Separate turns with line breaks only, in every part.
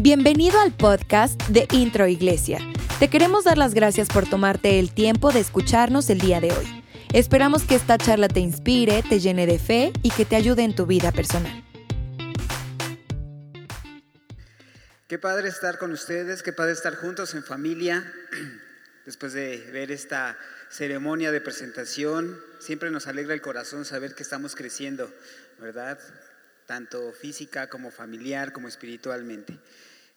Bienvenido al podcast de Intro Iglesia. Te queremos dar las gracias por tomarte el tiempo de escucharnos el día de hoy. Esperamos que esta charla te inspire, te llene de fe y que te ayude en tu vida personal.
Qué padre estar con ustedes, qué padre estar juntos en familia. Después de ver esta ceremonia de presentación, siempre nos alegra el corazón saber que estamos creciendo, ¿verdad? Tanto física como familiar, como espiritualmente.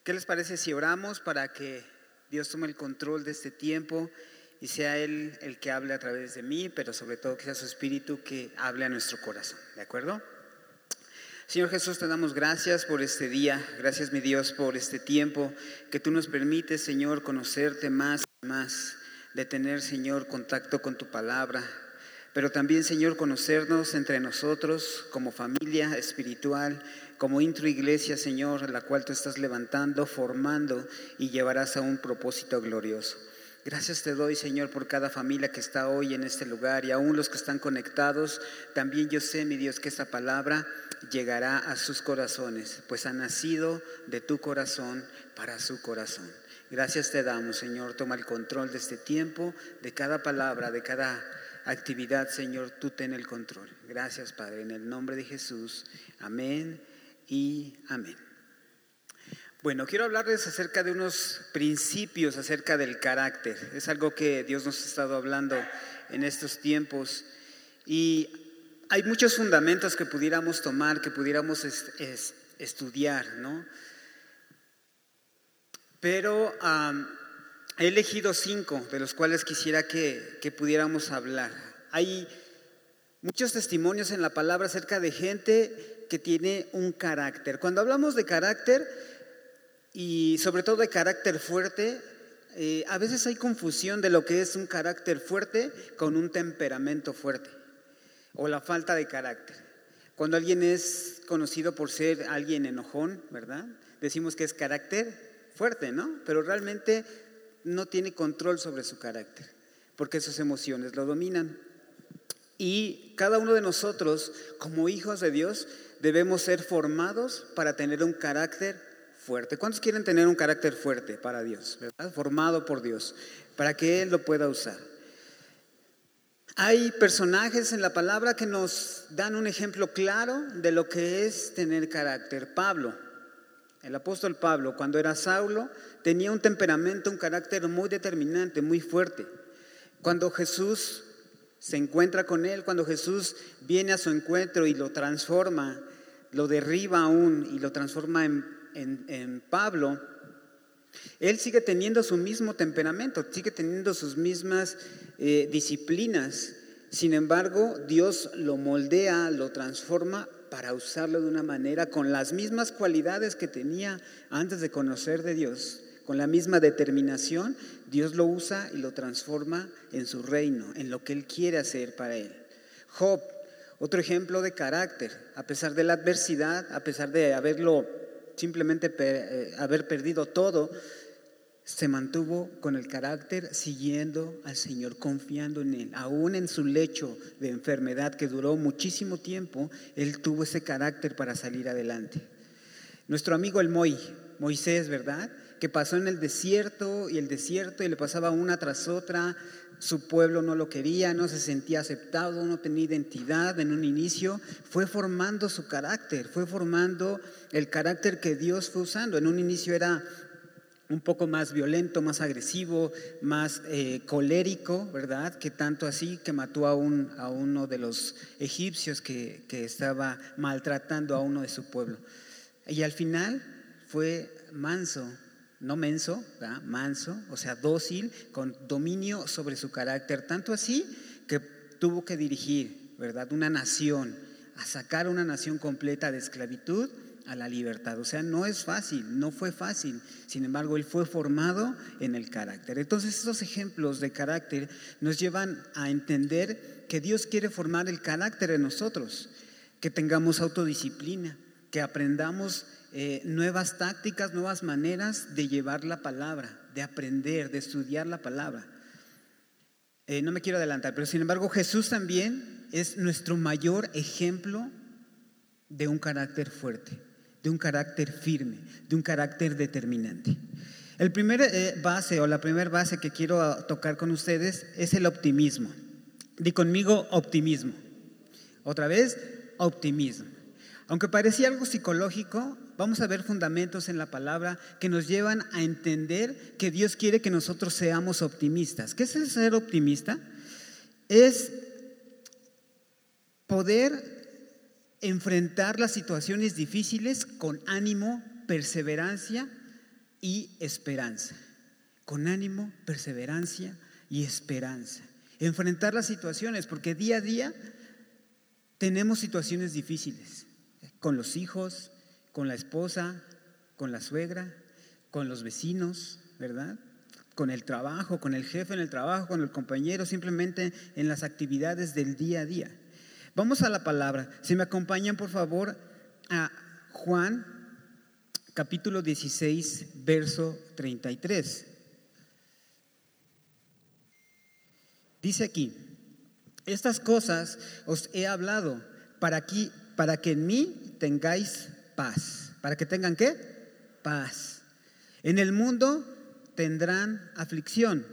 ¿Qué les parece si oramos para que Dios tome el control de este tiempo y sea Él el que hable a través de mí, pero sobre todo que sea su Espíritu que hable a nuestro corazón? ¿De acuerdo? Señor Jesús, te damos gracias por este día, gracias mi Dios por este tiempo que tú nos permites, Señor, conocerte más y más, de tener, Señor, contacto con tu palabra, pero también, Señor, conocernos entre nosotros como familia espiritual, como intro iglesia, Señor, la cual tú estás levantando, formando y llevarás a un propósito glorioso. Gracias te doy, Señor, por cada familia que está hoy en este lugar y aún los que están conectados. También yo sé, mi Dios, que esta palabra llegará a sus corazones, pues ha nacido de tu corazón para su corazón. Gracias te damos, Señor. Toma el control de este tiempo, de cada palabra, de cada actividad, Señor. Tú ten el control. Gracias, Padre. En el nombre de Jesús. Amén y amén. Bueno, quiero hablarles acerca de unos principios acerca del carácter. Es algo que Dios nos ha estado hablando en estos tiempos. Y hay muchos fundamentos que pudiéramos tomar, que pudiéramos estudiar, ¿no? Pero he elegido cinco de los cuales quisiera que, que pudiéramos hablar. Hay muchos testimonios en la palabra acerca de gente que tiene un carácter. Cuando hablamos de carácter, y sobre todo de carácter fuerte, eh, a veces hay confusión de lo que es un carácter fuerte con un temperamento fuerte o la falta de carácter. Cuando alguien es conocido por ser alguien enojón, ¿verdad? Decimos que es carácter fuerte, ¿no? Pero realmente no tiene control sobre su carácter, porque sus emociones lo dominan. Y cada uno de nosotros, como hijos de Dios, debemos ser formados para tener un carácter fuerte. ¿Cuántos quieren tener un carácter fuerte para Dios? Formado por Dios, para que Él lo pueda usar. Hay personajes en la palabra que nos dan un ejemplo claro de lo que es tener carácter. Pablo, el apóstol Pablo, cuando era Saulo, tenía un temperamento, un carácter muy determinante, muy fuerte. Cuando Jesús se encuentra con él, cuando Jesús viene a su encuentro y lo transforma, lo derriba aún y lo transforma en, Pablo, él sigue teniendo su mismo temperamento, sigue teniendo sus mismas eh, disciplinas. Sin embargo, Dios lo moldea, lo transforma para usarlo de una manera con las mismas cualidades que tenía antes de conocer de Dios, con la misma determinación, Dios lo usa y lo transforma en su reino, en lo que Él quiere hacer para Él. Job otro ejemplo de carácter, a pesar de la adversidad, a pesar de haberlo simplemente eh, haber perdido todo, se mantuvo con el carácter siguiendo al Señor, confiando en Él. Aún en su lecho de enfermedad que duró muchísimo tiempo, Él tuvo ese carácter para salir adelante. Nuestro amigo el Moisés, ¿verdad? Que pasó en el desierto y el desierto y le pasaba una tras otra su pueblo no lo quería, no se sentía aceptado, no tenía identidad en un inicio, fue formando su carácter, fue formando el carácter que Dios fue usando. En un inicio era un poco más violento, más agresivo, más eh, colérico, ¿verdad? Que tanto así que mató a, un, a uno de los egipcios que, que estaba maltratando a uno de su pueblo. Y al final fue manso, no menso, manso, o sea, dócil, con dominio sobre su carácter, tanto así que tuvo que dirigir, ¿verdad?, una nación, a sacar una nación completa de esclavitud a la libertad. O sea, no es fácil, no fue fácil. Sin embargo, él fue formado en el carácter. Entonces, estos ejemplos de carácter nos llevan a entender que Dios quiere formar el carácter en nosotros, que tengamos autodisciplina, que aprendamos eh, nuevas tácticas, nuevas maneras de llevar la palabra, de aprender, de estudiar la palabra. Eh, no me quiero adelantar, pero sin embargo Jesús también es nuestro mayor ejemplo de un carácter fuerte. de un carácter firme, de un carácter determinante. El primer eh, base o la primera base que quiero tocar con ustedes es el optimismo. Di conmigo optimismo. Otra vez, optimismo. Aunque parecía algo psicológico, vamos a ver fundamentos en la palabra que nos llevan a entender que Dios quiere que nosotros seamos optimistas. ¿Qué es ser optimista? Es poder enfrentar las situaciones difíciles con ánimo, perseverancia y esperanza. Con ánimo, perseverancia y esperanza. Enfrentar las situaciones, porque día a día tenemos situaciones difíciles con los hijos, con la esposa, con la suegra, con los vecinos, ¿verdad? Con el trabajo, con el jefe en el trabajo, con el compañero, simplemente en las actividades del día a día. Vamos a la palabra. Si me acompañan, por favor, a Juan capítulo 16, verso 33. Dice aquí, estas cosas os he hablado para, aquí, para que en mí tengáis paz. ¿Para que tengan qué? Paz. En el mundo tendrán aflicción,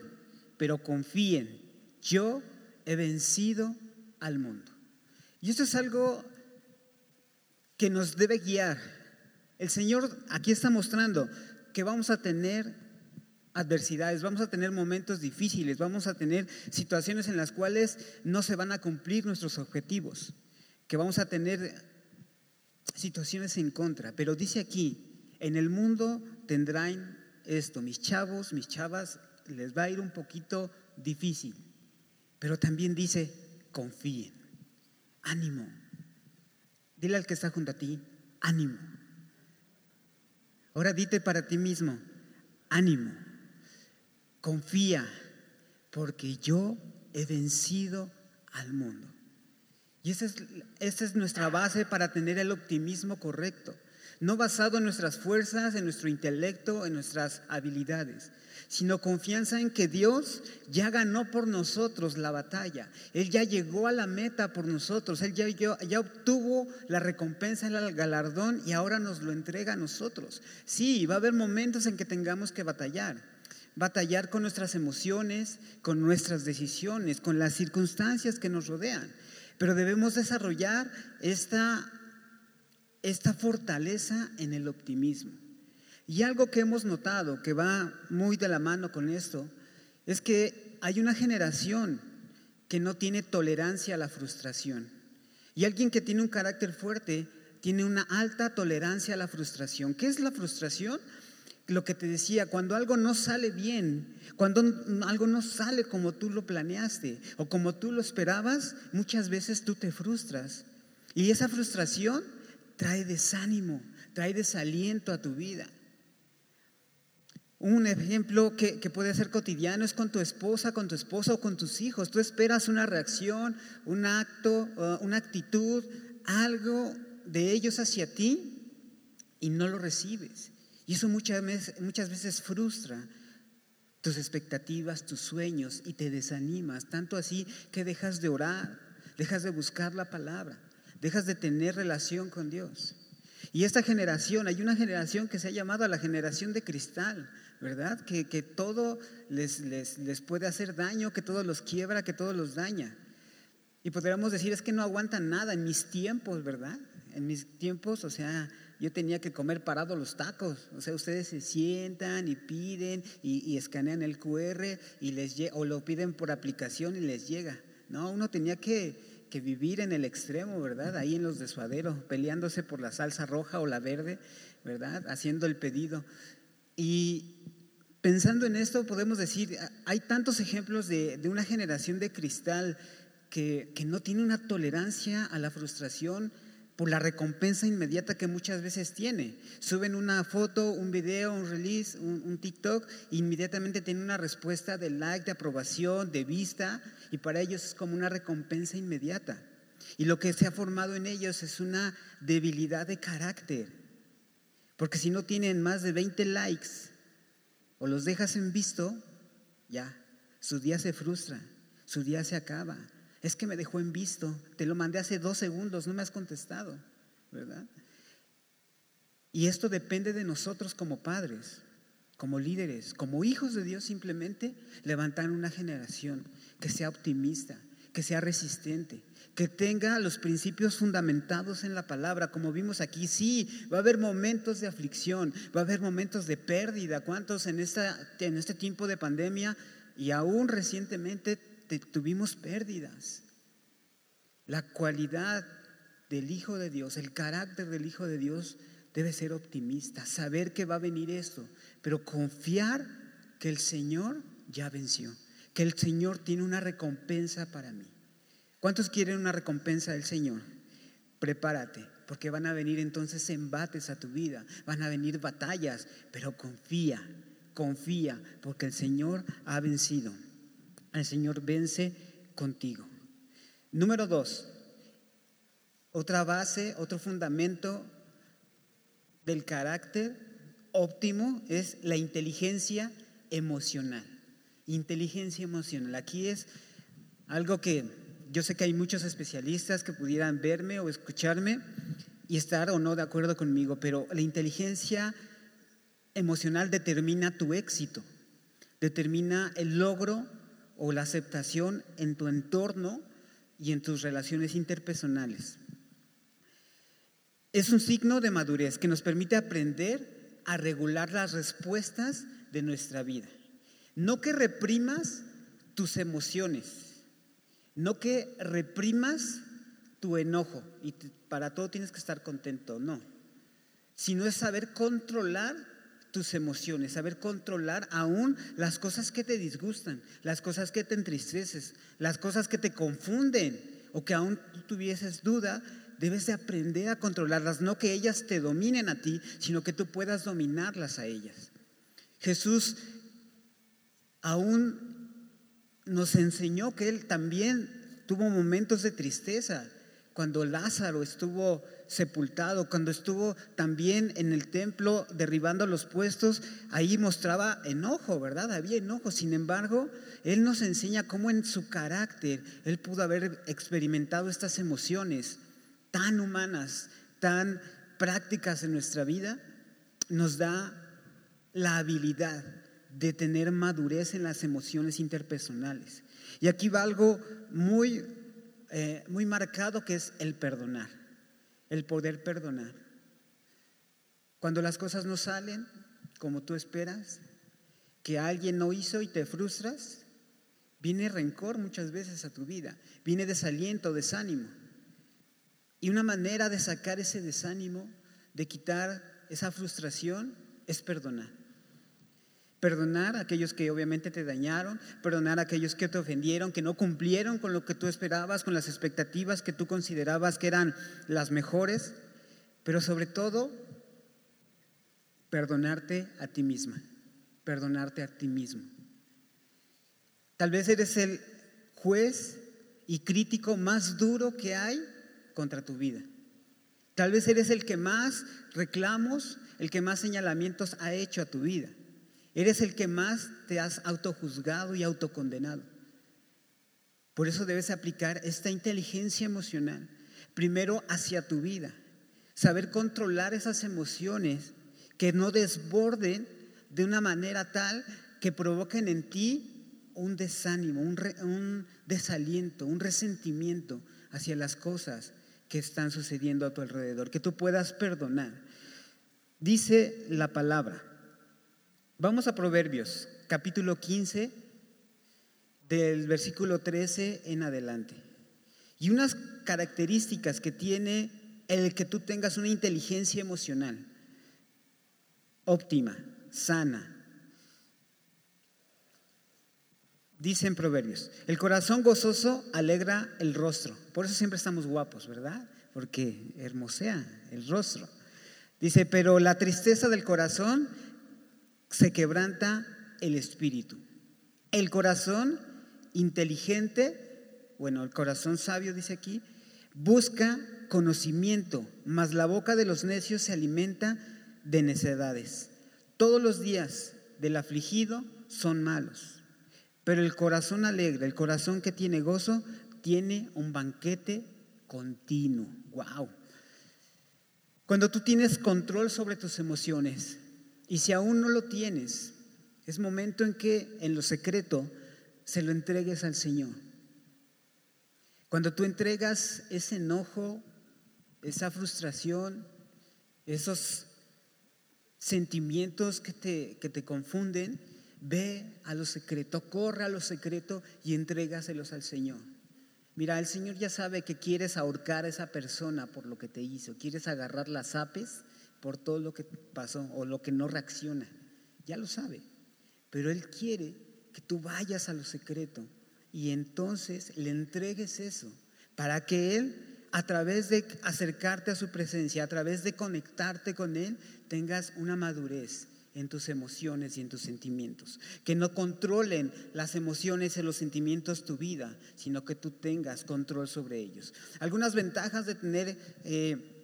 pero confíen, yo he vencido al mundo. Y esto es algo que nos debe guiar. El Señor aquí está mostrando que vamos a tener adversidades, vamos a tener momentos difíciles, vamos a tener situaciones en las cuales no se van a cumplir nuestros objetivos, que vamos a tener situaciones en contra, pero dice aquí, en el mundo tendrán esto, mis chavos, mis chavas, les va a ir un poquito difícil, pero también dice, confíen, ánimo. Dile al que está junto a ti, ánimo. Ahora dite para ti mismo, ánimo, confía, porque yo he vencido al mundo. Y esa es, nuestra base para tener el optimismo correcto. No basado en nuestras fuerzas, en nuestro intelecto, en nuestras habilidades, sino confianza en que Dios ya ganó por nosotros la batalla. Él ya llegó a la meta por nosotros. Él ya, ya, obtuvo la recompensa, el galardón y ahora nos lo entrega a nosotros. Sí, va a haber momentos en que tengamos que batallar. Batallar con nuestras emociones, con nuestras decisiones, con las circunstancias que nos rodean. Pero debemos desarrollar esta, esta fortaleza en el optimismo. Y algo que hemos notado que va muy de la mano con esto es que hay una generación que no tiene tolerancia a la frustración. Y alguien que tiene un carácter fuerte tiene una alta tolerancia a la frustración. ¿Qué es la frustración? Lo que te decía, cuando algo no sale bien, cuando algo no sale como tú lo planeaste o como tú lo esperabas, muchas veces tú te frustras. Y esa frustración trae desánimo, trae desaliento a tu vida. Un ejemplo que, puede ser cotidiano es con tu esposa, con tu esposo o con tus hijos. Tú esperas una reacción, un acto, una actitud, algo de ellos hacia ti y no lo recibes. Y eso muchas veces, muchas veces frustra tus expectativas, tus sueños y te desanimas, tanto así que dejas de orar, dejas de buscar la palabra, dejas de tener relación con Dios. Y esta generación, hay una generación que se ha llamado la generación de cristal, ¿verdad? Que, que todo les, les, les, puede hacer daño, que todo los quiebra, que todo los daña. Y podríamos decir, es que no aguantan nada en mis tiempos, ¿verdad? En mis tiempos, o sea, yo tenía que comer parado los tacos. O sea, ustedes se sientan y piden y, escanean el QR y les o lo piden por aplicación y les llega. No, uno tenía que, que vivir en el extremo, ¿verdad? Ahí en los de suadero, peleándose por la salsa roja o la verde, ¿verdad? Haciendo el pedido. Y pensando en esto, podemos decir, hay tantos ejemplos de, de una generación de cristal que, que no tiene una tolerancia a la frustración por la recompensa inmediata que muchas veces tiene. Suben una foto, un video, un release, un, TikTok, e inmediatamente tienen una respuesta de like, de aprobación, de vista, y para ellos es como una recompensa inmediata. Y lo que se ha formado en ellos es una debilidad de carácter. Porque si no tienen más de 20 likes o los dejas en visto, ya, su día se frustra, su día se acaba es que me dejó en visto, te lo mandé hace dos segundos, no me has contestado, ¿verdad? Y esto depende de nosotros como padres, como líderes, como hijos de Dios simplemente, levantar una generación que sea optimista, que sea resistente, que tenga los principios fundamentados en la palabra, como vimos aquí. Sí, va a haber momentos de aflicción, va a haber momentos de pérdida. ¿Cuántos en, esta, en este tiempo de pandemia y aún recientemente tuvimos pérdidas? La cualidad del Hijo de Dios, el carácter del Hijo de Dios debe ser optimista, saber que va a venir esto, pero confiar que el Señor ya venció, que el Señor tiene una recompensa para mí. ¿Cuántos quieren una recompensa del Señor? Prepárate, porque van a venir entonces embates a tu vida, van a venir batallas, pero confía, confía, porque el Señor ha vencido. El Señor vence contigo. Número dos, otra base, otro fundamento del carácter óptimo es la inteligencia emocional. Inteligencia emocional. Aquí es algo que yo sé que hay muchos especialistas que pudieran verme o escucharme y estar o no de acuerdo conmigo, pero la inteligencia emocional determina tu éxito, determina el logro o la aceptación en tu entorno y en tus relaciones interpersonales. Es un signo de madurez que nos permite aprender a regular las respuestas de nuestra vida. No que reprimas tus emociones, no que reprimas tu enojo y para todo tienes que estar contento, no. Sino es saber controlar tus emociones, saber controlar aún las cosas que te disgustan, las cosas que te entristeces, las cosas que te confunden o que aún tuvieses duda, debes de aprender a controlarlas, no que ellas te dominen a ti, sino que tú puedas dominarlas a ellas. Jesús aún nos enseñó que Él también tuvo momentos de tristeza. Cuando Lázaro estuvo sepultado, cuando estuvo también en el templo derribando los puestos, ahí mostraba enojo, ¿verdad? Había enojo. Sin embargo, Él nos enseña cómo en su carácter Él pudo haber experimentado estas emociones tan humanas, tan prácticas en nuestra vida, nos da la habilidad de tener madurez en las emociones interpersonales. Y aquí va algo muy, eh, muy marcado que es el perdonar, el poder perdonar. Cuando las cosas no salen como tú esperas, que alguien no hizo y te frustras, viene rencor muchas veces a tu vida, viene desaliento, desánimo. Y una manera de sacar ese desánimo, de quitar esa frustración, es perdonar. Perdonar a aquellos que obviamente te dañaron, perdonar a aquellos que te ofendieron, que no cumplieron con lo que tú esperabas, con las expectativas que tú considerabas que eran las mejores, pero sobre todo, perdonarte a ti misma, perdonarte a ti mismo. Tal vez eres el juez y crítico más duro que hay contra tu vida. Tal vez eres el que más reclamos, el que más señalamientos ha hecho a tu vida. Eres el que más te has autojuzgado y autocondenado. Por eso debes aplicar esta inteligencia emocional, primero hacia tu vida, saber controlar esas emociones que no desborden de una manera tal que provoquen en ti un desánimo, un, desaliento, un resentimiento hacia las cosas que están sucediendo a tu alrededor, que tú puedas perdonar. Dice la palabra, Vamos a Proverbios, capítulo 15, del versículo 13 en adelante. Y unas características que tiene el que tú tengas una inteligencia emocional óptima, sana. Dicen Proverbios, el corazón gozoso alegra el rostro. Por eso siempre estamos guapos, ¿verdad? Porque hermosea el rostro. Dice, pero la tristeza del corazón se quebranta el espíritu. El corazón inteligente, bueno, el corazón sabio dice aquí, busca conocimiento, mas la boca de los necios se alimenta de necedades. Todos los días del afligido son malos, pero el corazón alegre, el corazón que tiene gozo, tiene un banquete continuo. Wow. Cuando tú tienes control sobre tus emociones y si aún no lo tienes, es momento en que en lo secreto se lo entregues al Señor. Cuando tú entregas ese enojo, esa frustración, esos sentimientos que te, que te confunden, ve a lo secreto, corre a lo secreto y entrégaselos al Señor. Mira, el Señor ya sabe que quieres ahorcar a esa persona por lo que te hizo, quieres agarrar las apes por todo lo que pasó o lo que no reacciona. Ya lo sabe, pero Él quiere que tú vayas a lo secreto y entonces le entregues eso para que Él a través de acercarte a su presencia, a través de conectarte con Él, tengas una madurez en tus emociones y en tus sentimientos. Que no controlen las emociones y los sentimientos tu vida, sino que tú tengas control sobre ellos. Algunas ventajas de tener eh,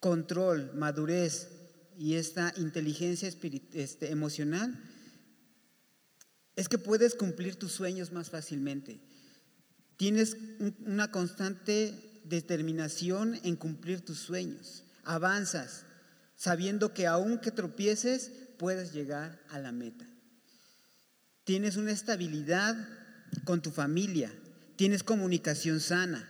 control, madurez y esta inteligencia este, emocional es que puedes cumplir tus sueños más fácilmente. Tienes una constante determinación en cumplir tus sueños. Avanzas sabiendo que aunque tropieces, puedes llegar a la meta. Tienes una estabilidad con tu familia, tienes comunicación sana.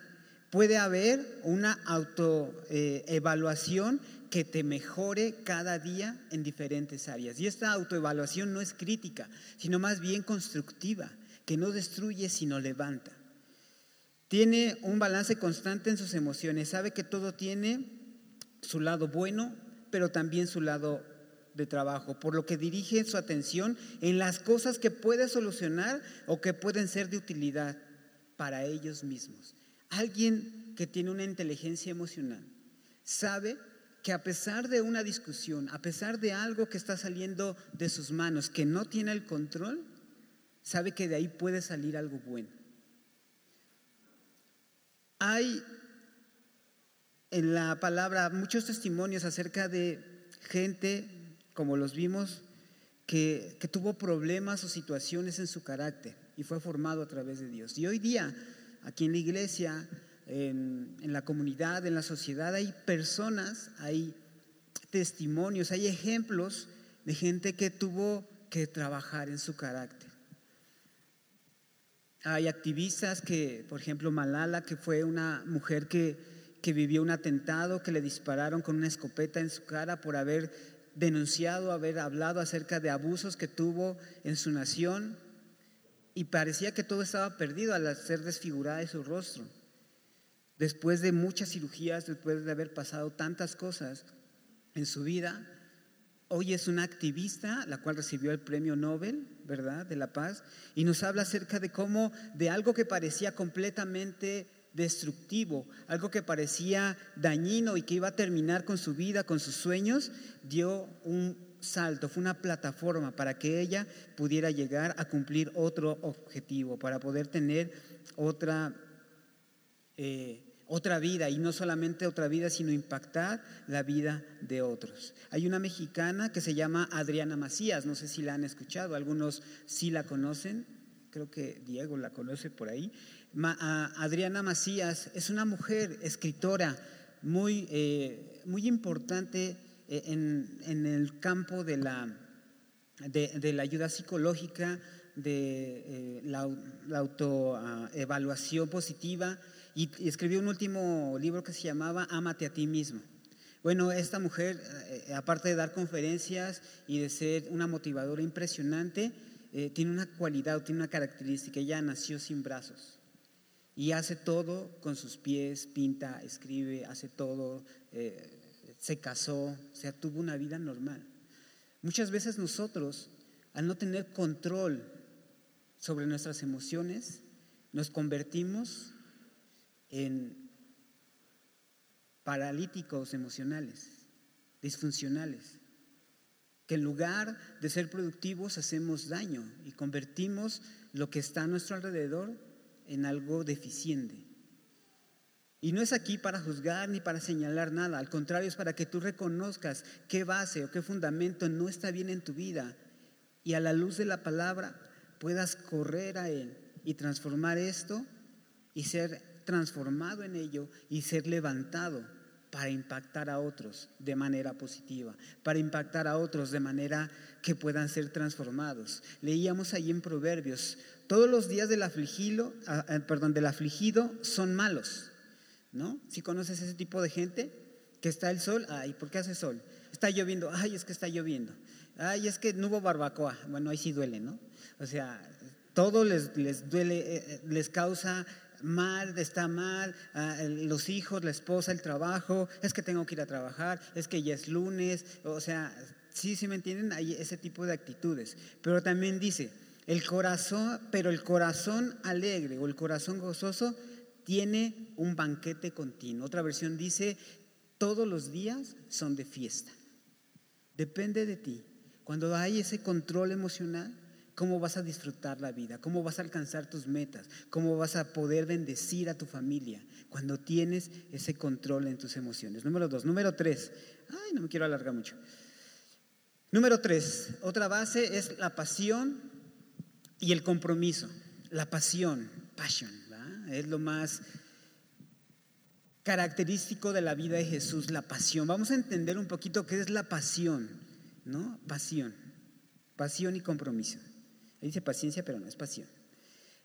Puede haber una autoevaluación que te mejore cada día en diferentes áreas. Y esta autoevaluación no es crítica, sino más bien constructiva, que no destruye sino levanta. Tiene un balance constante en sus emociones, sabe que todo tiene su lado bueno, pero también su lado de trabajo, por lo que dirige su atención en las cosas que puede solucionar o que pueden ser de utilidad para ellos mismos. Alguien que tiene una inteligencia emocional sabe que a pesar de una discusión, a pesar de algo que está saliendo de sus manos, que no tiene el control, sabe que de ahí puede salir algo bueno. Hay en la palabra muchos testimonios acerca de gente, como los vimos, que, tuvo problemas o situaciones en su carácter y fue formado a través de Dios. Y hoy día, aquí en la iglesia, en, la comunidad, en la sociedad, hay personas, hay testimonios, hay ejemplos de gente que tuvo que trabajar en su carácter. Hay activistas que, por ejemplo, Malala, que fue una mujer que, que vivió un atentado, que le dispararon con una escopeta en su cara por haber denunciado, haber hablado acerca de abusos que tuvo en su nación y parecía que todo estaba perdido al ser desfigurada de su rostro. Después de muchas cirugías, después de haber pasado tantas cosas en su vida, Hoy es una activista, la cual recibió el premio Nobel, ¿verdad?, de la paz, y nos habla acerca de cómo de algo que parecía completamente destructivo, algo que parecía dañino y que iba a terminar con su vida, con sus sueños, dio un salto, fue una plataforma para que ella pudiera llegar a cumplir otro objetivo, para poder tener otra eh, otra vida y no solamente otra vida, sino impactar la vida de otros. Hay una mexicana que se llama Adriana Macías, no sé si la han escuchado, algunos sí la conocen, creo que Diego la conoce por ahí. Adriana Macías es una mujer escritora muy, eh, muy importante eh, en, el campo de la, de, la ayuda psicológica, de eh, la, la autoevaluación positiva y, escribió un último libro que se llamaba Ámate a ti mismo. Bueno, esta mujer, eh, aparte de dar conferencias y de ser una motivadora impresionante, eh, tiene una cualidad, tiene una característica. Ella nació sin brazos y hace todo con sus pies, pinta, escribe, hace todo, eh, se casó, o sea, tuvo una vida normal. Muchas veces nosotros, al no tener control sobre nuestras emociones, nos convertimos en paralíticos emocionales, disfuncionales, que en lugar de ser productivos hacemos daño y convertimos lo que está a nuestro alrededor en algo deficiente. Y no es aquí para juzgar ni para señalar nada, al contrario es para que tú reconozcas qué base o qué fundamento no está bien en tu vida y a la luz de la palabra puedas correr a Él y transformar esto y ser transformado en ello y ser levantado para impactar a otros de manera positiva, para impactar a otros de manera que puedan ser transformados. Leíamos ahí en Proverbios, todos los días del afligido, ah, ah, perdón, del afligido son malos, ¿no? Si conoces ese tipo de gente que está el sol, ay, ¿por qué hace sol? Está lloviendo, ay, es que está lloviendo. Ay, es que no hubo barbacoa. Bueno, ahí sí duele, ¿no? O sea, todo les, les duele, eh, eh, les causa mal, está mal, los hijos, la esposa, el trabajo, es que tengo que ir a trabajar, es que ya es lunes, o sea, sí, sí me entienden, hay ese tipo de actitudes. Pero también dice, el corazón, pero el corazón alegre o el corazón gozoso tiene un banquete continuo. Otra versión dice, todos los días son de fiesta. Depende de ti. Cuando hay ese control emocional, cómo vas a disfrutar la vida, cómo vas a alcanzar tus metas, cómo vas a poder bendecir a tu familia cuando tienes ese control en tus emociones. Número dos. Número tres. Ay, no me quiero alargar mucho. Número tres. Otra base es la pasión y el compromiso. La pasión, passion, es lo más característico de la vida de Jesús, la pasión. Vamos a entender un poquito qué es la pasión, ¿no? Pasión, pasión y compromiso dice paciencia, pero no es pasión.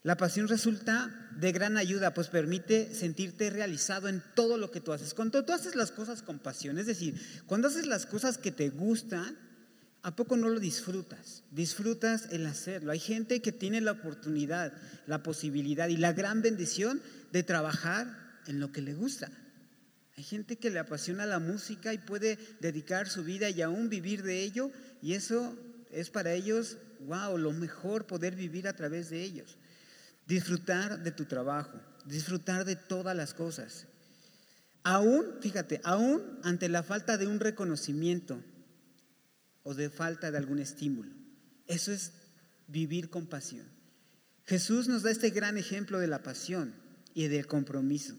La pasión resulta de gran ayuda, pues permite sentirte realizado en todo lo que tú haces. Cuando tú haces las cosas con pasión, es decir, cuando haces las cosas que te gustan, ¿a poco no lo disfrutas? Disfrutas el hacerlo. Hay gente que tiene la oportunidad, la posibilidad y la gran bendición de trabajar en lo que le gusta. Hay gente que le apasiona la música y puede dedicar su vida y aún vivir de ello, y eso es para ellos wow, lo mejor poder vivir a través de ellos. Disfrutar de tu trabajo, disfrutar de todas las cosas. Aún, fíjate, aún ante la falta de un reconocimiento o de falta de algún estímulo. Eso es vivir con pasión. Jesús nos da este gran ejemplo de la pasión y del compromiso.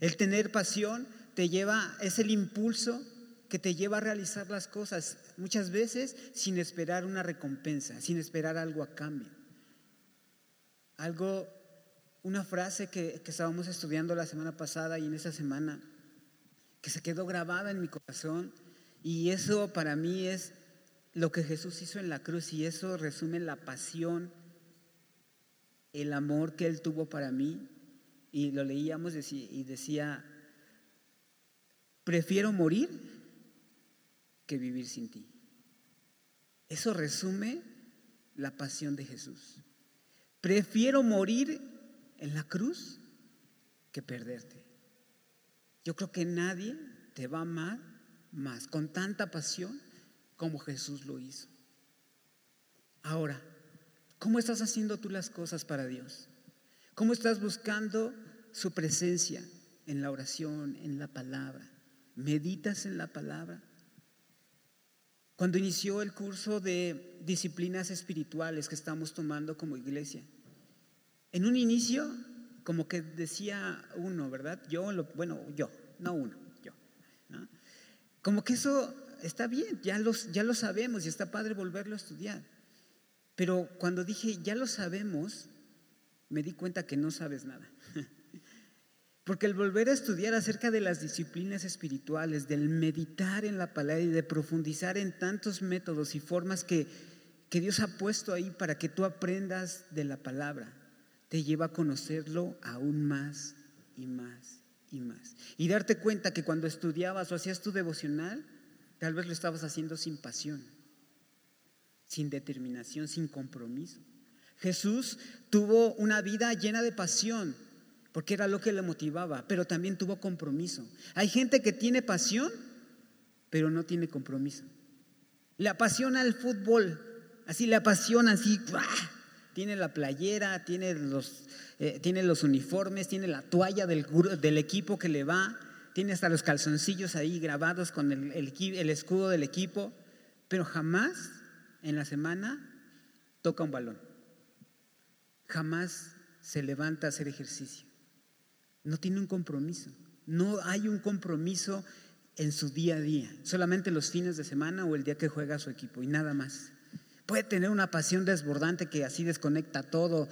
El tener pasión te lleva, es el impulso que te lleva a realizar las cosas muchas veces sin esperar una recompensa, sin esperar algo a cambio. Algo, una frase que, que estábamos estudiando la semana pasada y en esa semana, que se quedó grabada en mi corazón y eso para mí es lo que Jesús hizo en la cruz y eso resume la pasión, el amor que Él tuvo para mí. Y lo leíamos y decía, prefiero morir que vivir sin ti. Eso resume la pasión de Jesús. Prefiero morir en la cruz que perderte. Yo creo que nadie te va a amar más con tanta pasión como Jesús lo hizo. Ahora, ¿cómo estás haciendo tú las cosas para Dios? ¿Cómo estás buscando su presencia en la oración, en la palabra? ¿Meditas en la palabra? Cuando inició el curso de disciplinas espirituales que estamos tomando como iglesia, en un inicio, como que decía uno, ¿verdad? Yo, bueno, yo, no uno, yo. Como que eso está bien, ya, los, ya lo sabemos y está padre volverlo a estudiar. Pero cuando dije, ya lo sabemos, me di cuenta que no sabes nada. Porque el volver a estudiar acerca de las disciplinas espirituales, del meditar en la palabra y de profundizar en tantos métodos y formas que, que Dios ha puesto ahí para que tú aprendas de la palabra, te lleva a conocerlo aún más y más y más. Y darte cuenta que cuando estudiabas o hacías tu devocional, tal vez lo estabas haciendo sin pasión, sin determinación, sin compromiso. Jesús tuvo una vida llena de pasión porque era lo que le motivaba, pero también tuvo compromiso. Hay gente que tiene pasión, pero no tiene compromiso. Le apasiona el fútbol, así le apasiona, así, tiene la playera, tiene los, eh, tiene los uniformes, tiene la toalla del, del, equipo que le va, tiene hasta los calzoncillos ahí grabados con el, escudo del equipo, pero jamás en la semana toca un balón. Jamás se levanta a hacer ejercicio. No tiene un compromiso. No hay un compromiso en su día a día. Solamente los fines de semana o el día que juega su equipo y nada más. Puede tener una pasión desbordante que así desconecta todo,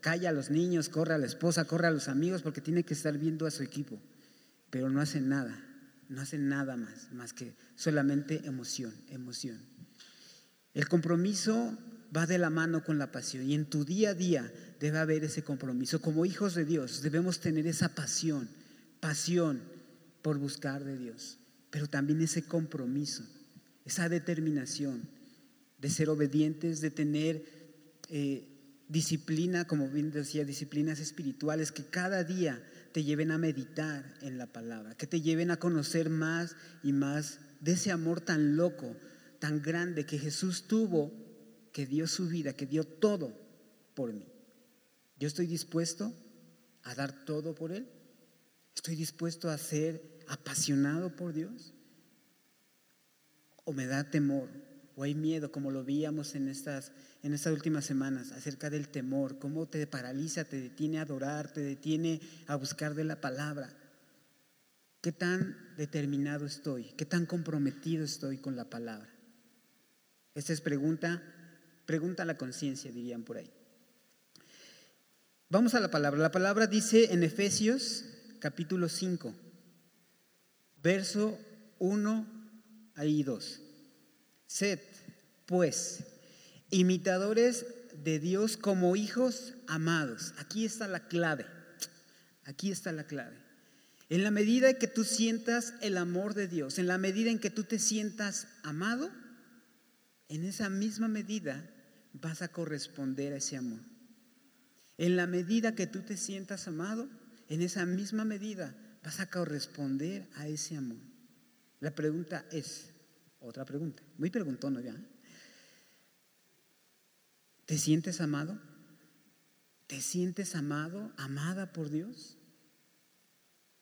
calla a los niños, corre a la esposa, corre a los amigos porque tiene que estar viendo a su equipo, pero no hace nada no hacen nada más, más que solamente emoción, emoción. El compromiso va de la mano con la pasión y en tu día a día debe haber ese compromiso. Como hijos de Dios debemos tener esa pasión, pasión por buscar de Dios, pero también ese compromiso, esa determinación de ser obedientes, de tener eh, disciplina, como bien decía, disciplinas espirituales que cada día te lleven a meditar en la palabra, que te lleven a conocer más y más de ese amor tan loco, tan grande que Jesús tuvo, que dio su vida, que dio todo por mí. Yo estoy dispuesto a dar todo por Él. Estoy dispuesto a ser apasionado por Dios. O me da temor, o hay miedo, como lo veíamos en estas, en estas últimas semanas, acerca del temor, cómo te paraliza, te detiene a adorar, te detiene a buscar de la palabra. ¿Qué tan determinado estoy? ¿Qué tan comprometido estoy con la palabra? Esta es pregunta, pregunta a la conciencia, dirían por ahí. Vamos a la palabra. La palabra dice en Efesios capítulo 5, verso 1 y 2. Sed, pues, imitadores de Dios como hijos amados. Aquí está la clave. Aquí está la clave. En la medida en que tú sientas el amor de Dios, en la medida en que tú te sientas amado, en esa misma medida vas a corresponder a ese amor. En la medida que tú te sientas amado, en esa misma medida vas a corresponder a ese amor. La pregunta es, otra pregunta, muy preguntón ya. ¿Te sientes amado? ¿Te sientes amado, amada por Dios?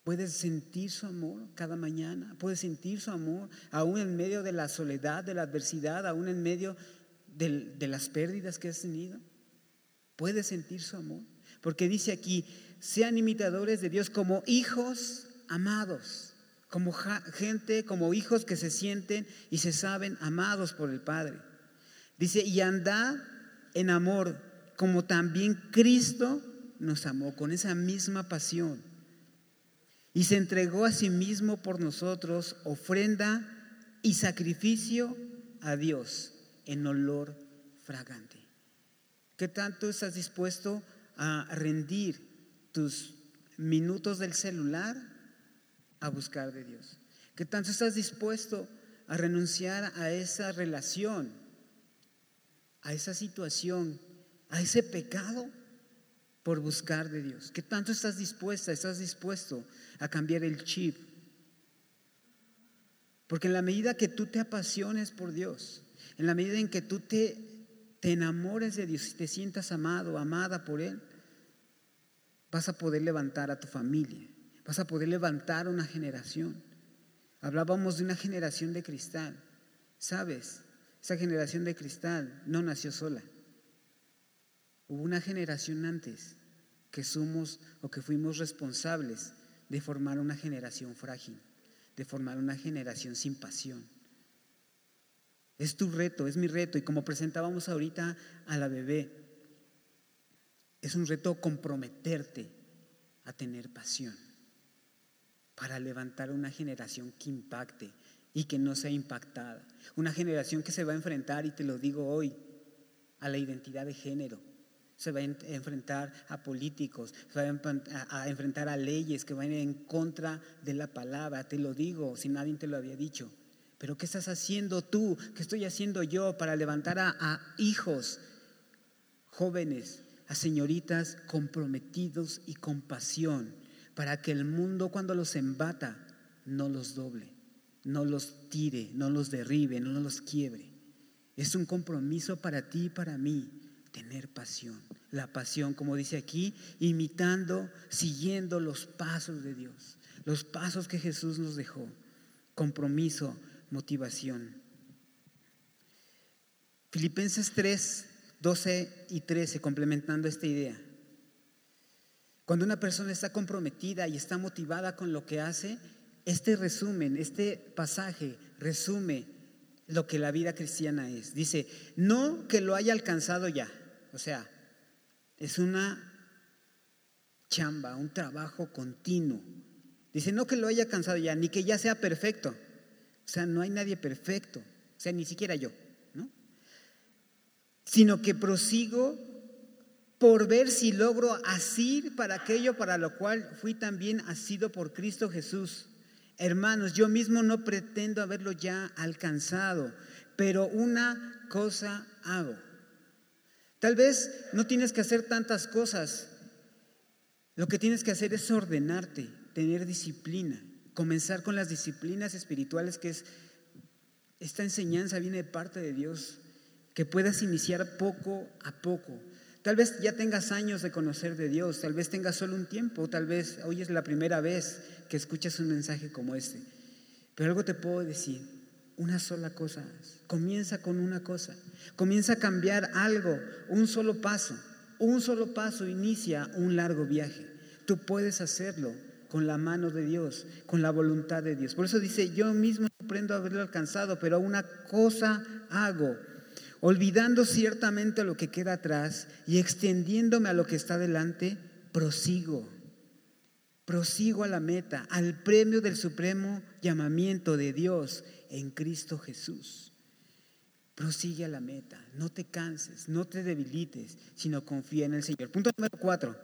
Puedes sentir su amor cada mañana, puedes sentir su amor aún en medio de la soledad, de la adversidad, aún en medio de, de las pérdidas que has tenido. Puedes sentir su amor, porque dice aquí, sean imitadores de Dios como hijos amados como gente, como hijos que se sienten y se saben amados por el Padre. Dice, y anda en amor, como también Cristo nos amó, con esa misma pasión. Y se entregó a sí mismo por nosotros, ofrenda y sacrificio a Dios en olor fragante. ¿Qué tanto estás dispuesto a rendir tus minutos del celular a buscar de Dios? ¿Qué tanto estás dispuesto a renunciar a esa relación, a esa situación, a ese pecado por buscar de Dios? ¿Qué tanto estás dispuesta, estás dispuesto a cambiar el chip? Porque en la medida que tú te apasiones por Dios, en la medida en que tú te, te enamores de Dios y te sientas amado, amada por Él, vas a poder levantar a tu familia Vas a poder levantar una generación. Hablábamos de una generación de cristal. ¿Sabes? Esa generación de cristal no nació sola. Hubo una generación antes que somos o que fuimos responsables de formar una generación frágil, de formar una generación sin pasión. Es tu reto, es mi reto. Y como presentábamos ahorita a la bebé, es un reto comprometerte a tener pasión para levantar una generación que impacte y que no sea impactada. Una generación que se va a enfrentar, y te lo digo hoy, a la identidad de género. Se va a enfrentar a políticos, se va a enfrentar a leyes que van en contra de la palabra. Te lo digo, si nadie te lo había dicho. Pero ¿qué estás haciendo tú? ¿Qué estoy haciendo yo para levantar a, a hijos jóvenes, a señoritas comprometidos y con pasión? Para que el mundo cuando los embata no los doble, no los tire, no los derribe, no los quiebre. Es un compromiso para ti y para mí tener pasión. La pasión, como dice aquí, imitando, siguiendo los pasos de Dios, los pasos que Jesús nos dejó. Compromiso, motivación. Filipenses 3, 12 y 13, complementando esta idea. Cuando una persona está comprometida y está motivada con lo que hace, este resumen, este pasaje resume lo que la vida cristiana es. Dice, no que lo haya alcanzado ya, o sea, es una chamba, un trabajo continuo Dice, no que lo haya cansado ya, ni que ya sea perfecto. O sea, no hay nadie perfecto. O sea, ni siquiera yo, ¿no? Sino que prosigo por ver si logro asir para aquello para lo cual fui también asido por Cristo Jesús. Hermanos, yo mismo no pretendo haberlo ya alcanzado, pero una cosa hago. Tal vez no tienes que hacer tantas cosas. Lo que tienes que hacer es ordenarte, tener disciplina, comenzar con las disciplinas espirituales que es esta enseñanza viene de parte de Dios, que puedas iniciar poco a poco. Tal vez ya tengas años de conocer de Dios, tal vez tengas solo un tiempo, tal vez hoy es la primera vez que escuchas un mensaje como este. Pero algo te puedo decir, una sola cosa. Comienza con una cosa. Comienza a cambiar algo, un solo paso. Un solo paso inicia un largo viaje. Tú puedes hacerlo con la mano de Dios, con la voluntad de Dios. Por eso dice, yo mismo aprendo a haberlo alcanzado, pero una cosa hago, olvidando ciertamente lo que queda atrás y extendiéndome a lo que está delante, prosigo prosigo a la meta, al premio del supremo llamamiento de Dios en Cristo Jesús. Prosigue a la meta, no te canses, no te debilites, sino confía en el Señor. Punto número cuatro.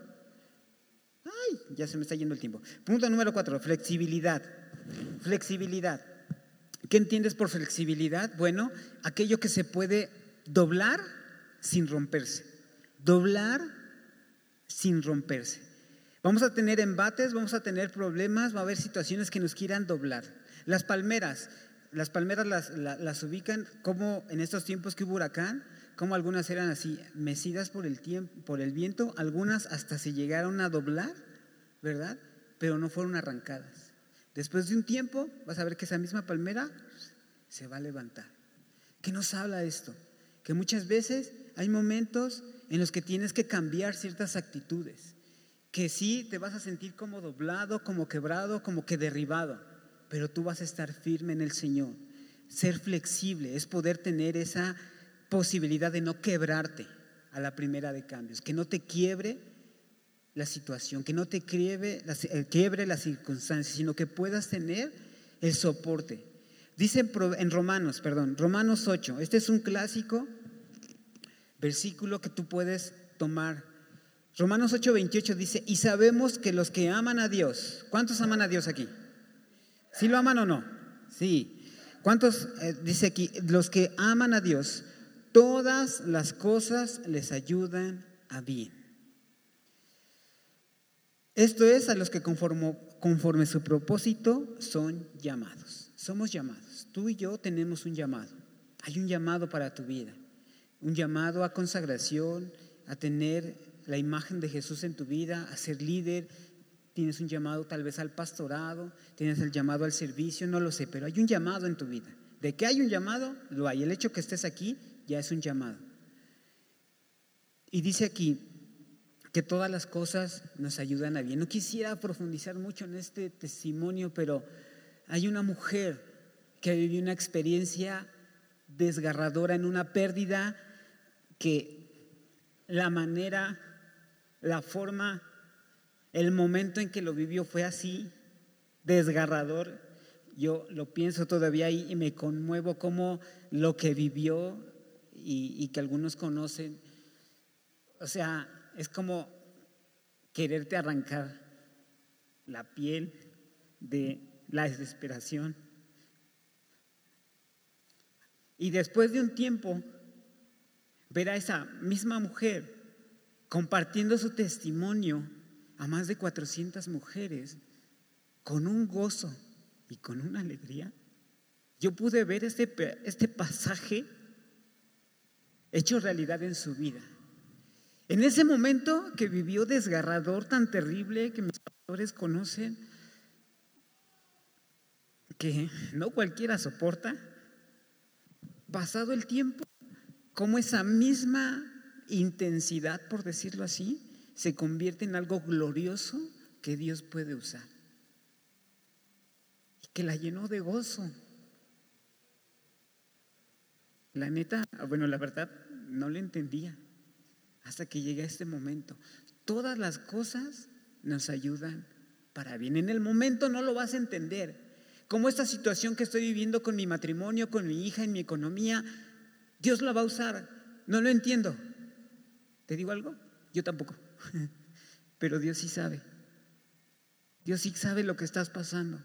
Ay, ya se me está yendo el tiempo. Punto número cuatro, flexibilidad. Flexibilidad. ¿Qué entiendes por flexibilidad? Bueno, aquello que se puede doblar sin romperse. Doblar sin romperse. Vamos a tener embates, vamos a tener problemas, va a haber situaciones que nos quieran doblar. Las palmeras, las palmeras las, ubican como en estos tiempos que hubo huracán, como algunas eran así, mecidas por el, tiempo, por el viento, algunas hasta se llegaron a doblar, ¿verdad? Pero no fueron arrancadas. Después de un tiempo vas a ver que esa misma palmera se va a levantar. ¿Qué nos habla esto? Que muchas veces hay momentos en los que tienes que cambiar ciertas actitudes que sí te vas a sentir como doblado, como quebrado, como que derribado, pero tú vas a estar firme en el Señor. Ser flexible es poder tener esa posibilidad de no quebrarte a la primera de cambios, que no te quiebre la situación, que no te quiebre, eh, quiebre las circunstancias, sino que puedas tener el soporte. Dice en Romanos, perdón, Romanos 8, este es un clásico versículo que tú puedes tomar Romanos 8:28 dice, y sabemos que los que aman a Dios, ¿cuántos aman a Dios aquí? ¿Sí lo aman o no? Sí. ¿Cuántos, eh, dice aquí, los que aman a Dios, todas las cosas les ayudan a bien? Esto es a los que conforme, conforme su propósito son llamados. Somos llamados. Tú y yo tenemos un llamado. Hay un llamado para tu vida. Un llamado a consagración, a tener la imagen de Jesús en tu vida, a ser líder, tienes un llamado tal vez al pastorado, tienes el llamado al servicio, no lo sé, pero hay un llamado en tu vida. De que hay un llamado, lo hay. El hecho que estés aquí ya es un llamado. Y dice aquí que todas las cosas nos ayudan a bien. No quisiera profundizar mucho en este testimonio, pero hay una mujer que vivió una experiencia desgarradora en una pérdida que la manera la forma, el momento en que lo vivió fue así, desgarrador. Yo lo pienso todavía ahí y me conmuevo como lo que vivió y, y que algunos conocen. O sea, es como quererte arrancar la piel de la desesperación. Y después de un tiempo, ver a esa misma mujer compartiendo su testimonio a más de 400 mujeres con un gozo y con una alegría. Yo pude ver este, este pasaje hecho realidad en su vida. En ese momento que vivió desgarrador tan terrible que mis pastores conocen, que no cualquiera soporta, pasado el tiempo, como esa misma intensidad, por decirlo así, se convierte en algo glorioso que Dios puede usar. Y que la llenó de gozo. La neta, bueno, la verdad, no le entendía hasta que llegué a este momento. Todas las cosas nos ayudan para bien. En el momento no lo vas a entender. Como esta situación que estoy viviendo con mi matrimonio, con mi hija, en mi economía, Dios la va a usar. No lo entiendo. ¿Te digo algo? Yo tampoco. Pero Dios sí sabe. Dios sí sabe lo que estás pasando.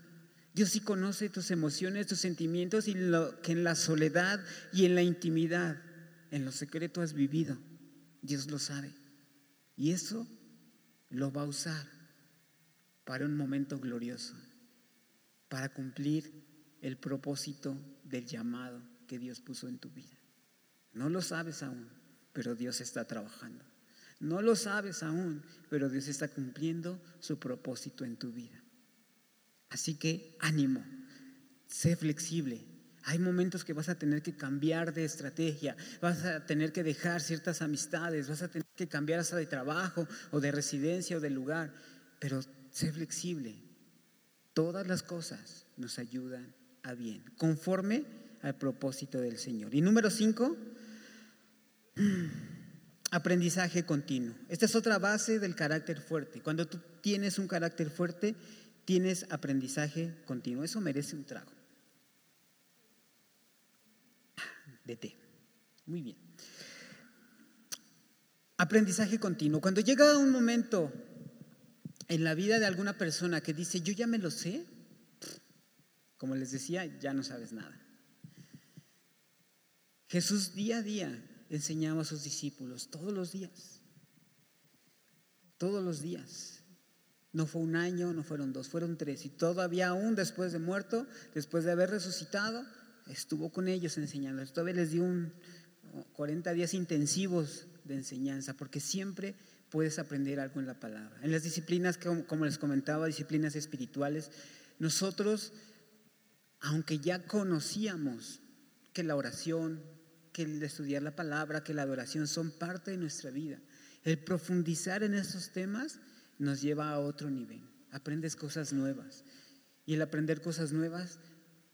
Dios sí conoce tus emociones, tus sentimientos y lo que en la soledad y en la intimidad, en lo secreto has vivido. Dios lo sabe. Y eso lo va a usar para un momento glorioso, para cumplir el propósito del llamado que Dios puso en tu vida. No lo sabes aún, pero Dios está trabajando. No lo sabes aún, pero Dios está cumpliendo su propósito en tu vida. Así que ánimo, sé flexible. Hay momentos que vas a tener que cambiar de estrategia, vas a tener que dejar ciertas amistades, vas a tener que cambiar hasta de trabajo o de residencia o de lugar, pero sé flexible. Todas las cosas nos ayudan a bien, conforme al propósito del Señor. Y número cinco, aprendizaje continuo. Esta es otra base del carácter fuerte. Cuando tú tienes un carácter fuerte, tienes aprendizaje continuo. Eso merece un trago. De té. Muy bien. Aprendizaje continuo. Cuando llega un momento en la vida de alguna persona que dice, yo ya me lo sé, como les decía, ya no sabes nada. Jesús día a día enseñaba a sus discípulos, todos los días, todos los días. No fue un año, no fueron dos, fueron tres. Y todavía aún después de muerto, después de haber resucitado, estuvo con ellos enseñando. Todavía les dio un 40 días intensivos de enseñanza, porque siempre puedes aprender algo en la palabra. En las disciplinas, como les comentaba, disciplinas espirituales, nosotros, aunque ya conocíamos que la oración, que el estudiar la palabra, que la adoración son parte de nuestra vida, el profundizar en esos temas nos lleva a otro nivel. Aprendes cosas nuevas. Y el aprender cosas nuevas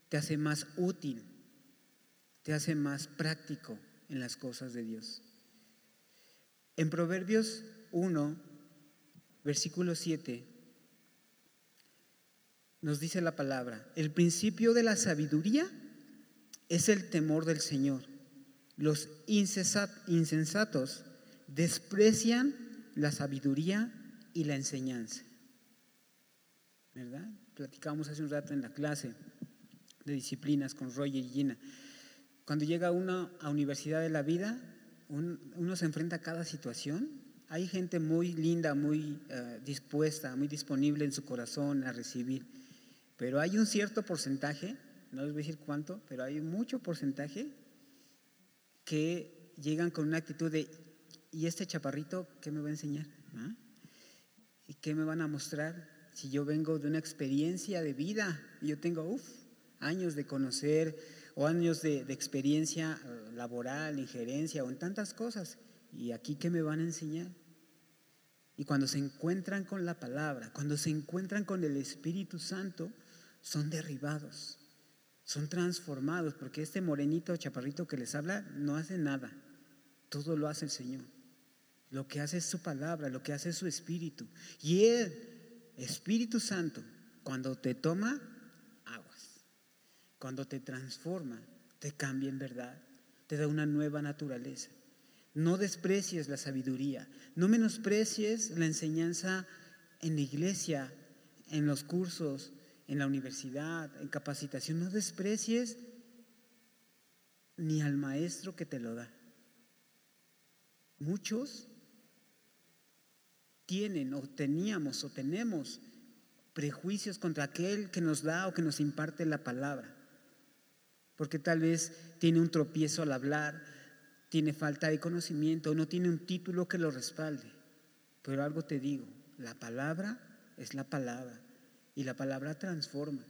te hace más útil, te hace más práctico en las cosas de Dios. En Proverbios 1, versículo 7, nos dice la palabra, el principio de la sabiduría es el temor del Señor. Los insensatos desprecian la sabiduría y la enseñanza. ¿Verdad? Platicamos hace un rato en la clase de disciplinas con Roger y Gina. Cuando llega uno a Universidad de la Vida, uno se enfrenta a cada situación. Hay gente muy linda, muy eh, dispuesta, muy disponible en su corazón a recibir. Pero hay un cierto porcentaje, no les voy a decir cuánto, pero hay mucho porcentaje que llegan con una actitud de, ¿y este chaparrito qué me va a enseñar? ¿Ah? ¿Y qué me van a mostrar si yo vengo de una experiencia de vida? Yo tengo años de conocer o años de, de experiencia eh, laboral, injerencia o en tantas cosas. ¿Y aquí qué me van a enseñar? Y cuando se encuentran con la palabra, cuando se encuentran con el Espíritu Santo, son derribados, son transformados, porque este morenito chaparrito que les habla no hace nada, todo lo hace el Señor. Lo que hace es su palabra, lo que hace es su espíritu. Y el Espíritu Santo, cuando te toma, aguas. Cuando te transforma, te cambia en verdad, te da una nueva naturaleza. No desprecies la sabiduría, no menosprecies la enseñanza en la iglesia, en los cursos, en la universidad, en capacitación. No desprecies ni al maestro que te lo da. Muchos tienen o teníamos o tenemos prejuicios contra aquel que nos da o que nos imparte la palabra. Porque tal vez tiene un tropiezo al hablar, tiene falta de conocimiento, no tiene un título que lo respalde. Pero algo te digo, la palabra es la palabra y la palabra transforma.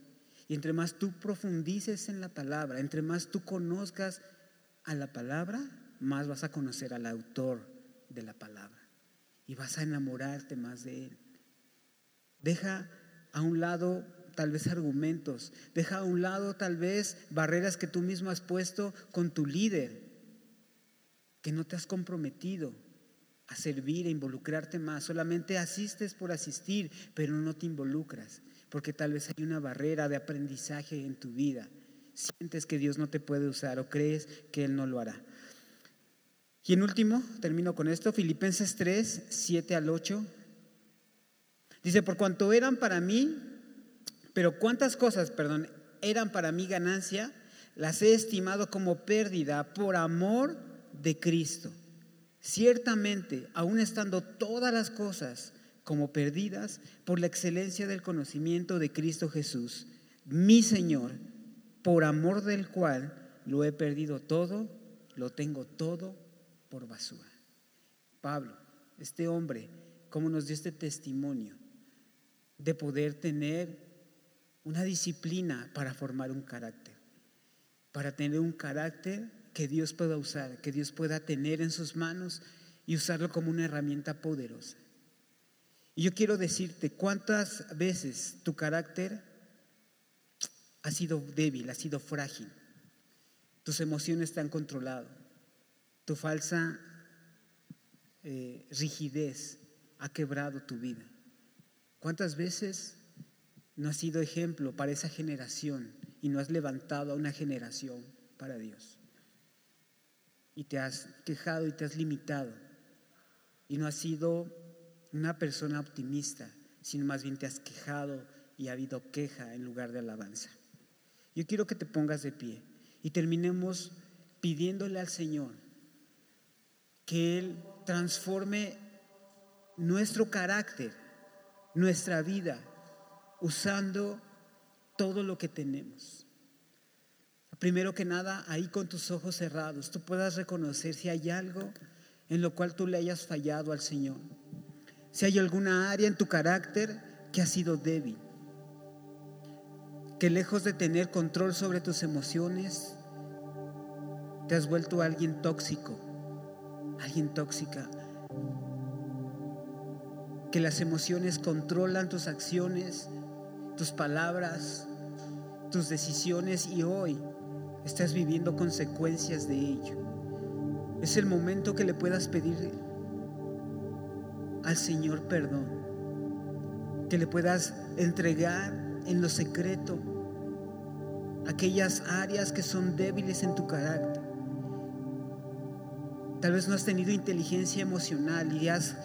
Y entre más tú profundices en la palabra, entre más tú conozcas a la palabra, más vas a conocer al autor de la palabra y vas a enamorarte más de Él. Deja a un lado tal vez argumentos, deja a un lado tal vez barreras que tú mismo has puesto con tu líder, que no te has comprometido a servir, a involucrarte más. Solamente asistes por asistir, pero no te involucras, porque tal vez hay una barrera de aprendizaje en tu vida. Sientes que Dios no te puede usar o crees que Él no lo hará. Y en último, termino con esto, Filipenses 3, 7 al 8. Dice, por cuanto eran para mí, pero cuántas cosas, perdón, eran para mí ganancia, las he estimado como pérdida por amor de Cristo. Ciertamente, aún estando todas las cosas como perdidas por la excelencia del conocimiento de Cristo Jesús, mi Señor, por amor del cual lo he perdido todo, lo tengo todo por basura. Pablo, este hombre, como nos dio este testimonio de poder tener una disciplina para formar un carácter, para tener un carácter que Dios pueda usar, que Dios pueda tener en sus manos y usarlo como una herramienta poderosa. Y yo quiero decirte cuántas veces tu carácter ha sido débil, ha sido frágil, tus emociones te han controlado, tu falsa eh, rigidez ha quebrado tu vida. ¿Cuántas veces no has sido ejemplo para esa generación y no has levantado a una generación para Dios? Y te has quejado y te has limitado y no has sido una persona optimista, sino más bien te has quejado y ha habido queja en lugar de alabanza. Yo quiero que te pongas de pie y terminemos pidiéndole al Señor que Él transforme nuestro carácter, nuestra vida, usando todo lo que tenemos. Primero que nada, ahí con tus ojos cerrados, tú puedas reconocer si hay algo en lo cual tú le hayas fallado al Señor. Si hay alguna área en tu carácter que ha sido débil. Que lejos de tener control sobre tus emociones, te has vuelto alguien tóxico alguien tóxica. Que las emociones controlan tus acciones, tus palabras, tus decisiones y hoy estás viviendo consecuencias de ello. Es el momento que le puedas pedir al Señor perdón, que le puedas entregar en lo secreto aquellas áreas que son débiles en tu carácter Tal vez no has tenido inteligencia emocional y has,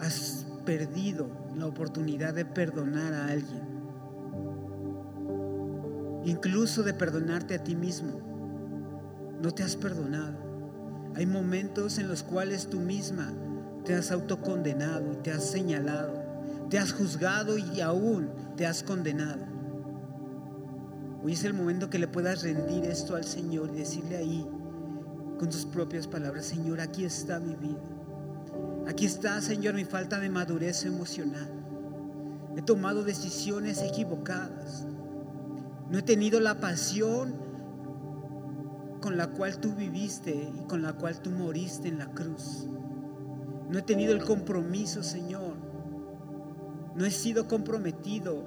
has perdido la oportunidad de perdonar a alguien. Incluso de perdonarte a ti mismo. No te has perdonado. Hay momentos en los cuales tú misma te has autocondenado y te has señalado, te has juzgado y aún te has condenado. Hoy es el momento que le puedas rendir esto al Señor y decirle ahí, con tus propias palabras, Señor, aquí está mi vida. Aquí está, Señor, mi falta de madurez emocional. He tomado decisiones equivocadas. No he tenido la pasión con la cual tú viviste y con la cual tú moriste en la cruz. No he tenido el compromiso, Señor. No he sido comprometido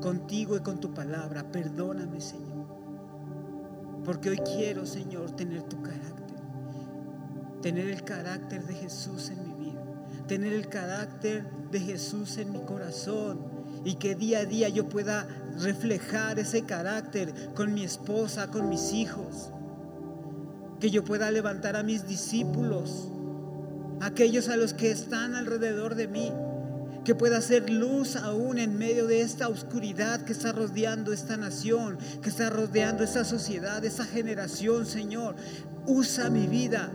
contigo y con tu palabra. Perdóname, Señor. Porque hoy quiero, Señor, tener tu carácter. Tener el carácter de Jesús en mi vida. Tener el carácter de Jesús en mi corazón. Y que día a día yo pueda reflejar ese carácter con mi esposa, con mis hijos. Que yo pueda levantar a mis discípulos. Aquellos a los que están alrededor de mí que pueda ser luz aún en medio de esta oscuridad que está rodeando esta nación, que está rodeando esta sociedad, esta generación, Señor. Usa mi vida,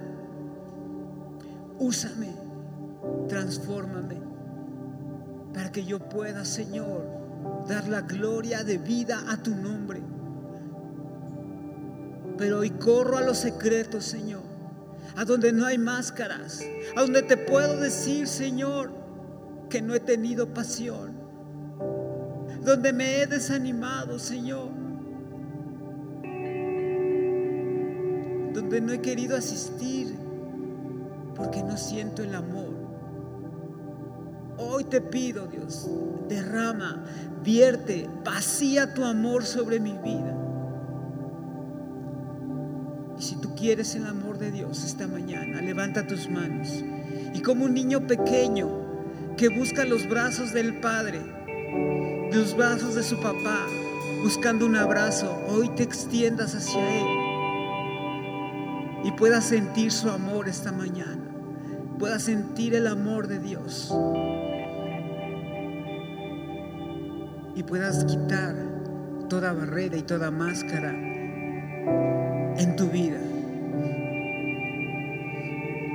úsame, transfórmame, para que yo pueda, Señor, dar la gloria de vida a tu nombre. Pero hoy corro a los secretos, Señor, a donde no hay máscaras, a donde te puedo decir, Señor, que no he tenido pasión, donde me he desanimado, Señor, donde no he querido asistir porque no siento el amor. Hoy te pido, Dios, derrama, vierte, vacía tu amor sobre mi vida. Quieres el amor de Dios esta mañana, levanta tus manos. Y como un niño pequeño que busca los brazos del Padre, los brazos de su papá, buscando un abrazo, hoy te extiendas hacia Él y puedas sentir su amor esta mañana, puedas sentir el amor de Dios y puedas quitar toda barrera y toda máscara en tu vida.